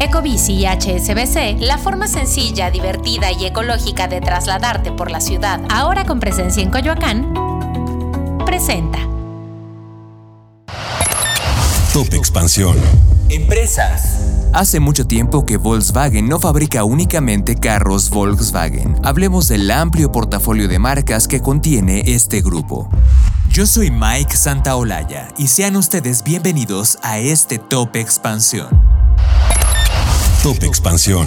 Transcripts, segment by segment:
Ecobici y HSBC, la forma sencilla, divertida y ecológica de trasladarte por la ciudad, ahora con presencia en Coyoacán, presenta. Top Expansión. Empresas. Hace mucho tiempo que Volkswagen no fabrica únicamente carros Volkswagen. Hablemos del amplio portafolio de marcas que contiene este grupo. Yo soy Mike Santaolalla y sean ustedes bienvenidos a este Top Expansión. Top Expansión.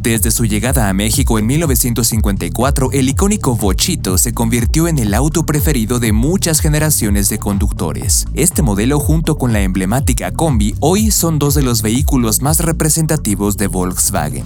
Desde su llegada a México en 1954, el icónico Bochito se convirtió en el auto preferido de muchas generaciones de conductores. Este modelo junto con la emblemática Combi hoy son dos de los vehículos más representativos de Volkswagen.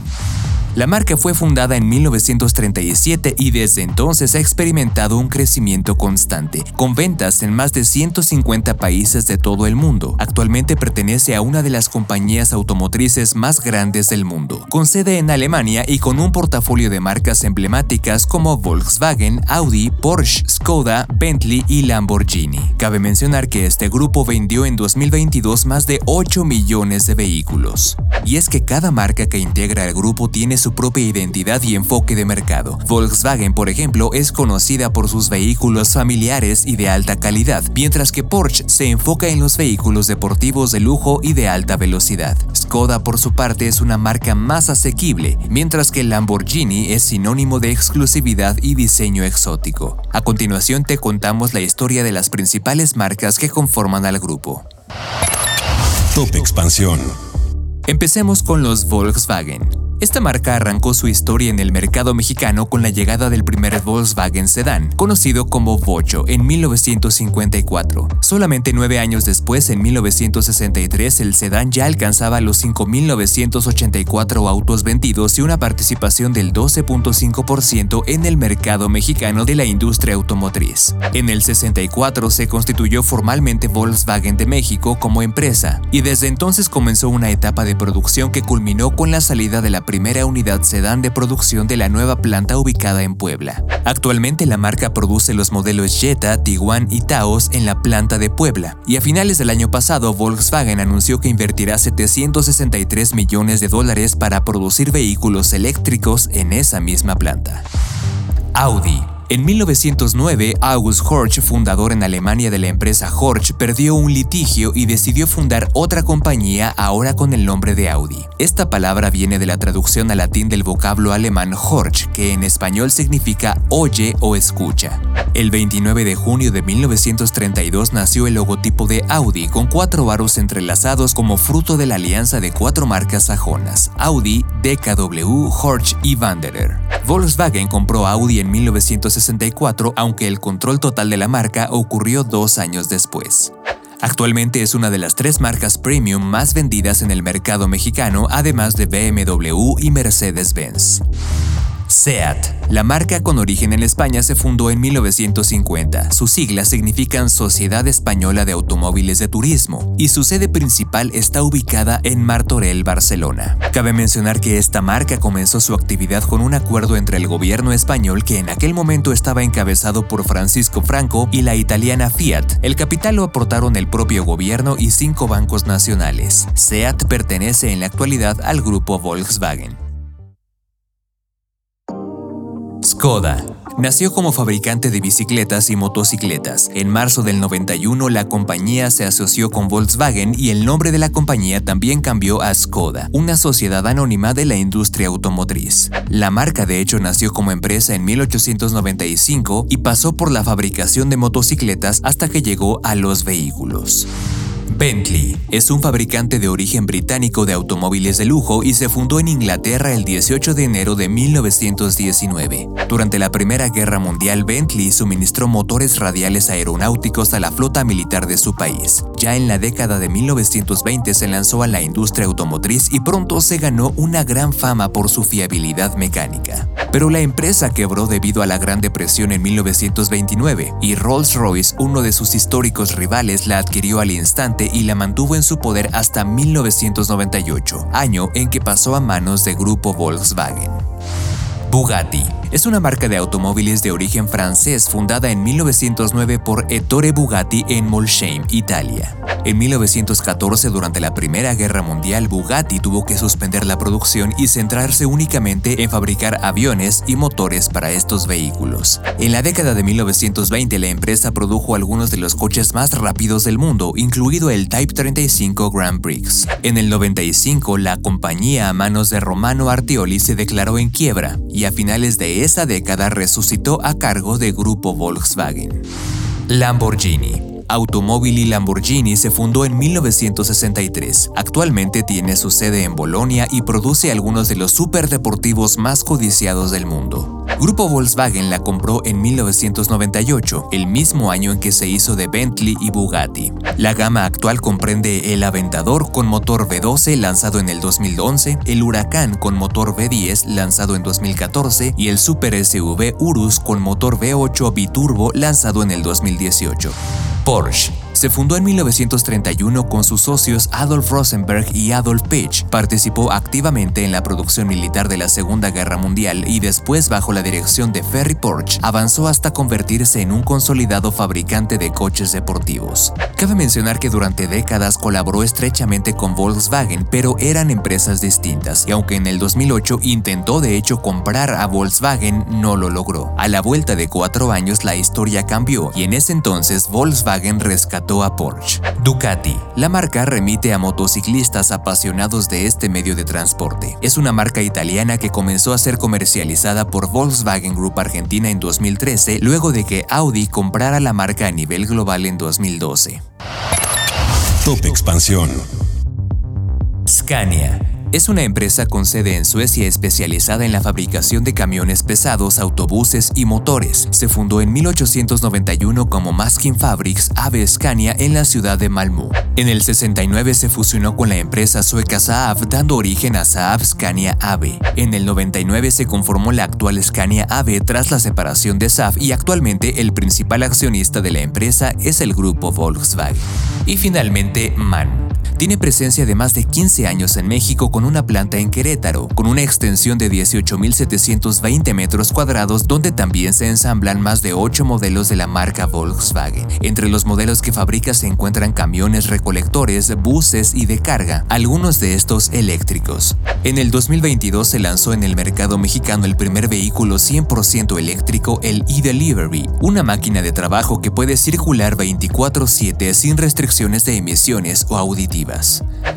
La marca fue fundada en 1937 y desde entonces ha experimentado un crecimiento constante, con ventas en más de 150 países de todo el mundo. Actualmente pertenece a una de las compañías automotrices más grandes del mundo, con sede en Alemania y con un portafolio de marcas emblemáticas como Volkswagen, Audi, Porsche, Skoda, Bentley y Lamborghini. Cabe mencionar que este grupo vendió en 2022 más de 8 millones de vehículos. Y es que cada marca que integra el grupo tiene su propia identidad y enfoque de mercado. Volkswagen, por ejemplo, es conocida por sus vehículos familiares y de alta calidad, mientras que Porsche se enfoca en los vehículos deportivos de lujo y de alta velocidad. Skoda, por su parte, es una marca más asequible, mientras que Lamborghini es sinónimo de exclusividad y diseño exótico. A continuación te contamos la historia de las principales marcas que conforman al grupo. Top Expansión. Empecemos con los Volkswagen. Esta marca arrancó su historia en el mercado mexicano con la llegada del primer Volkswagen Sedan, conocido como Bocho, en 1954. Solamente nueve años después, en 1963, el sedán ya alcanzaba los 5.984 autos vendidos y una participación del 12.5% en el mercado mexicano de la industria automotriz. En el 64 se constituyó formalmente Volkswagen de México como empresa, y desde entonces comenzó una etapa de producción que culminó con la salida de la primera unidad sedán de producción de la nueva planta ubicada en Puebla. Actualmente la marca produce los modelos Jetta, Tiguan y Taos en la planta de Puebla, y a finales del año pasado Volkswagen anunció que invertirá 763 millones de dólares para producir vehículos eléctricos en esa misma planta. Audi en 1909, August Horch, fundador en Alemania de la empresa Horch, perdió un litigio y decidió fundar otra compañía ahora con el nombre de Audi. Esta palabra viene de la traducción al latín del vocablo alemán Horch, que en español significa oye o escucha. El 29 de junio de 1932 nació el logotipo de Audi con cuatro aros entrelazados como fruto de la alianza de cuatro marcas sajonas, Audi, DKW, Horch y Wanderer. Volkswagen compró Audi en 1960 aunque el control total de la marca ocurrió dos años después. Actualmente es una de las tres marcas premium más vendidas en el mercado mexicano, además de BMW y Mercedes-Benz. SEAT. La marca con origen en España se fundó en 1950. Sus siglas significan Sociedad Española de Automóviles de Turismo y su sede principal está ubicada en Martorell, Barcelona. Cabe mencionar que esta marca comenzó su actividad con un acuerdo entre el gobierno español que en aquel momento estaba encabezado por Francisco Franco y la italiana Fiat. El capital lo aportaron el propio gobierno y cinco bancos nacionales. SEAT pertenece en la actualidad al grupo Volkswagen. Skoda. Nació como fabricante de bicicletas y motocicletas. En marzo del 91 la compañía se asoció con Volkswagen y el nombre de la compañía también cambió a Skoda, una sociedad anónima de la industria automotriz. La marca de hecho nació como empresa en 1895 y pasó por la fabricación de motocicletas hasta que llegó a los vehículos. Bentley es un fabricante de origen británico de automóviles de lujo y se fundó en Inglaterra el 18 de enero de 1919. Durante la Primera Guerra Mundial, Bentley suministró motores radiales aeronáuticos a la flota militar de su país. Ya en la década de 1920 se lanzó a la industria automotriz y pronto se ganó una gran fama por su fiabilidad mecánica. Pero la empresa quebró debido a la Gran Depresión en 1929 y Rolls-Royce, uno de sus históricos rivales, la adquirió al instante y la mantuvo en su poder hasta 1998, año en que pasó a manos de Grupo Volkswagen. Bugatti es una marca de automóviles de origen francés fundada en 1909 por Ettore Bugatti en Molsheim, Italia. En 1914, durante la Primera Guerra Mundial, Bugatti tuvo que suspender la producción y centrarse únicamente en fabricar aviones y motores para estos vehículos. En la década de 1920, la empresa produjo algunos de los coches más rápidos del mundo, incluido el Type 35 Grand Prix. En el 95, la compañía a manos de Romano Artioli se declaró en quiebra y a finales de esa década resucitó a cargo de Grupo Volkswagen. Lamborghini Automóvil Lamborghini se fundó en 1963. Actualmente tiene su sede en Bolonia y produce algunos de los superdeportivos más codiciados del mundo. Grupo Volkswagen la compró en 1998, el mismo año en que se hizo de Bentley y Bugatti. La gama actual comprende el Aventador con motor V12 lanzado en el 2011, el Huracán con motor V10 lanzado en 2014 y el Super SUV Urus con motor V8 biturbo lanzado en el 2018. Porsche se fundó en 1931 con sus socios Adolf Rosenberg y Adolf Pitch. Participó activamente en la producción militar de la Segunda Guerra Mundial y después bajo la dirección de Ferry Porsche avanzó hasta convertirse en un consolidado fabricante de coches deportivos. Cabe mencionar que durante décadas colaboró estrechamente con Volkswagen, pero eran empresas distintas y aunque en el 2008 intentó de hecho comprar a Volkswagen, no lo logró. A la vuelta de cuatro años la historia cambió y en ese entonces Volkswagen rescató a Porsche. Ducati. La marca remite a motociclistas apasionados de este medio de transporte. Es una marca italiana que comenzó a ser comercializada por Volkswagen Group Argentina en 2013, luego de que Audi comprara la marca a nivel global en 2012. Top Expansión. Scania es una empresa con sede en Suecia especializada en la fabricación de camiones pesados, autobuses y motores. Se fundó en 1891 como Maskin Fabrics AB Scania en la ciudad de Malmö. En el 69 se fusionó con la empresa sueca Saab dando origen a Saab Scania AB. En el 99 se conformó la actual Scania AB tras la separación de Saab y actualmente el principal accionista de la empresa es el grupo Volkswagen. Y finalmente MAN. Tiene presencia de más de 15 años en México con una planta en Querétaro, con una extensión de 18.720 metros cuadrados donde también se ensamblan más de 8 modelos de la marca Volkswagen. Entre los modelos que fabrica se encuentran camiones recolectores, buses y de carga, algunos de estos eléctricos. En el 2022 se lanzó en el mercado mexicano el primer vehículo 100% eléctrico, el e-Delivery, una máquina de trabajo que puede circular 24/7 sin restricciones de emisiones o auditivas.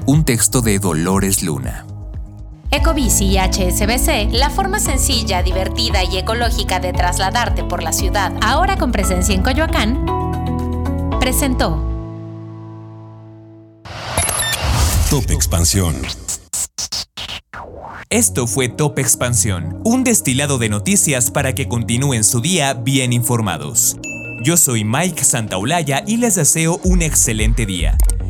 Un texto de Dolores Luna. Ecobici y HSBC, la forma sencilla, divertida y ecológica de trasladarte por la ciudad, ahora con presencia en Coyoacán, presentó Top Expansión. Esto fue Top Expansión, un destilado de noticias para que continúen su día bien informados. Yo soy Mike Santaolalla y les deseo un excelente día.